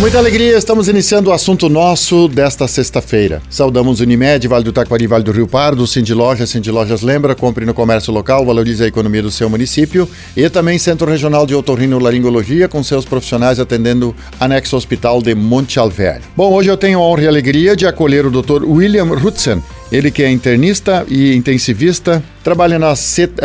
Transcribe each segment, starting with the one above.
Muita alegria, estamos iniciando o assunto nosso desta sexta-feira. Saudamos Unimed, Vale do Taquari, Vale do Rio Pardo, Cindy Lojas, Cindy Lojas lembra, compre no comércio local, valorize a economia do seu município e também Centro Regional de Otorrino-Laringologia com seus profissionais atendendo anexo hospital de Monte Alverne. Bom, hoje eu tenho a honra e a alegria de acolher o Dr. William Rutzen, ele que é internista e intensivista, trabalha na,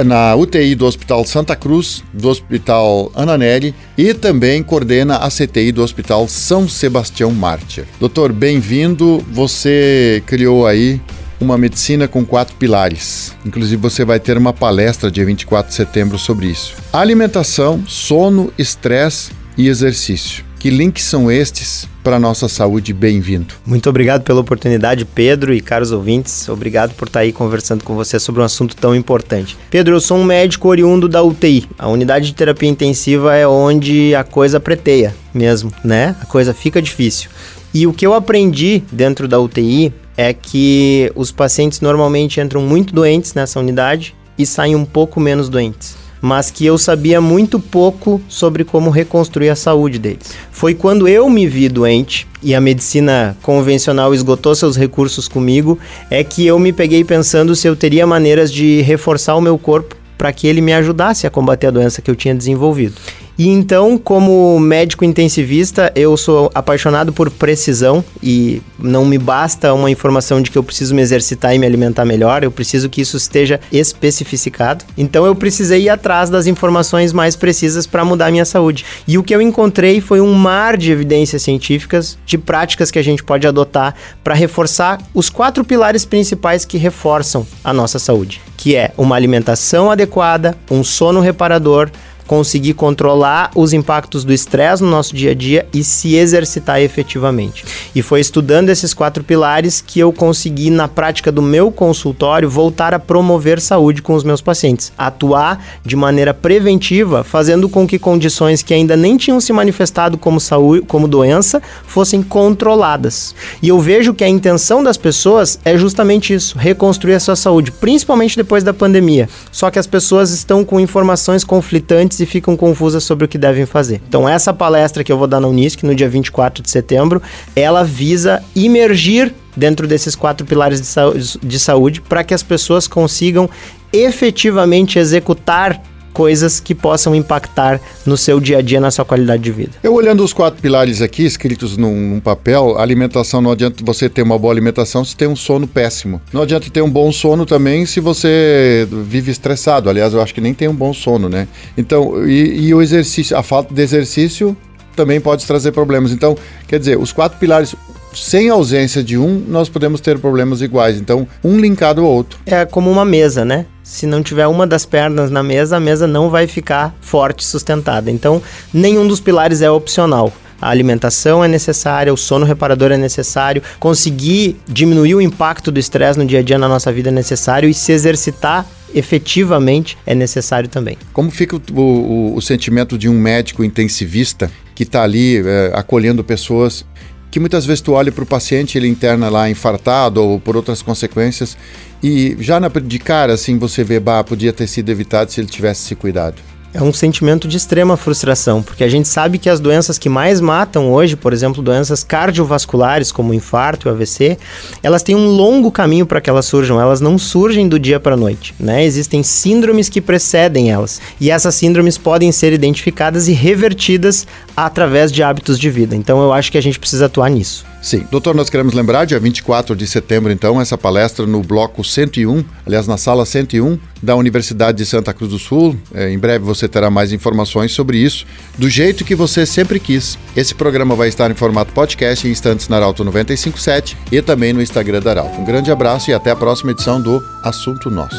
na, UTI do Hospital Santa Cruz, do Hospital Ana Neri e também coordena a CTI do Hospital São Sebastião Mártir. Doutor, bem-vindo. Você criou aí uma medicina com quatro pilares. Inclusive, você vai ter uma palestra dia 24 de setembro sobre isso. Alimentação, sono, estresse e exercício. Que links são estes para a nossa saúde? Bem-vindo. Muito obrigado pela oportunidade, Pedro e caros ouvintes. Obrigado por estar aí conversando com você sobre um assunto tão importante. Pedro, eu sou um médico oriundo da UTI. A unidade de terapia intensiva é onde a coisa preteia mesmo, né? A coisa fica difícil. E o que eu aprendi dentro da UTI é que os pacientes normalmente entram muito doentes nessa unidade e saem um pouco menos doentes mas que eu sabia muito pouco sobre como reconstruir a saúde deles. Foi quando eu me vi doente e a medicina convencional esgotou seus recursos comigo, é que eu me peguei pensando se eu teria maneiras de reforçar o meu corpo para que ele me ajudasse a combater a doença que eu tinha desenvolvido. E então, como médico intensivista, eu sou apaixonado por precisão e não me basta uma informação de que eu preciso me exercitar e me alimentar melhor, eu preciso que isso esteja especificado. Então, eu precisei ir atrás das informações mais precisas para mudar a minha saúde. E o que eu encontrei foi um mar de evidências científicas, de práticas que a gente pode adotar para reforçar os quatro pilares principais que reforçam a nossa saúde, que é uma alimentação adequada, um sono reparador, conseguir controlar os impactos do estresse no nosso dia a dia e se exercitar efetivamente. E foi estudando esses quatro pilares que eu consegui, na prática do meu consultório, voltar a promover saúde com os meus pacientes. Atuar de maneira preventiva, fazendo com que condições que ainda nem tinham se manifestado como saúde, como doença, fossem controladas. E eu vejo que a intenção das pessoas é justamente isso: reconstruir a sua saúde, principalmente depois da pandemia. Só que as pessoas estão com informações conflitantes e ficam confusas sobre o que devem fazer. Então, essa palestra que eu vou dar na Unisc no dia 24 de setembro, ela visa imergir dentro desses quatro pilares de, saúde, de saúde para que as pessoas consigam efetivamente executar coisas que possam impactar no seu dia a dia, na sua qualidade de vida. Eu olhando os quatro pilares aqui, escritos num, num papel, alimentação não adianta você ter uma boa alimentação se tem um sono péssimo. Não adianta ter um bom sono também se você vive estressado. Aliás, eu acho que nem tem um bom sono, né? Então, e, e o exercício, a falta de exercício também pode trazer problemas. Então, quer dizer, os quatro pilares, sem ausência de um, nós podemos ter problemas iguais. Então, um linkado ao outro. É como uma mesa, né? Se não tiver uma das pernas na mesa, a mesa não vai ficar forte e sustentada. Então, nenhum dos pilares é opcional. A alimentação é necessária, o sono reparador é necessário, conseguir diminuir o impacto do estresse no dia a dia na nossa vida é necessário e se exercitar efetivamente é necessário também. Como fica o, o, o sentimento de um médico intensivista que está ali é, acolhendo pessoas que muitas vezes tu olha para o paciente, ele interna lá infartado ou por outras consequências, e já na, de cara assim você vê, bah, podia ter sido evitado se ele tivesse se cuidado é um sentimento de extrema frustração, porque a gente sabe que as doenças que mais matam hoje, por exemplo, doenças cardiovasculares como o infarto e AVC, elas têm um longo caminho para que elas surjam, elas não surgem do dia para a noite, né? Existem síndromes que precedem elas, e essas síndromes podem ser identificadas e revertidas através de hábitos de vida. Então eu acho que a gente precisa atuar nisso. Sim. Doutor, nós queremos lembrar, dia 24 de setembro, então, essa palestra no bloco 101, aliás, na sala 101 da Universidade de Santa Cruz do Sul. É, em breve você terá mais informações sobre isso, do jeito que você sempre quis. Esse programa vai estar em formato podcast em instantes na Arauto 957 e também no Instagram da Arauto. Um grande abraço e até a próxima edição do Assunto Nosso.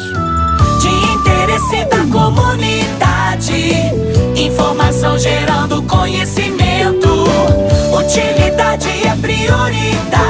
De interesse da comunidade, informação gerando conhecimento, utilidade よりだ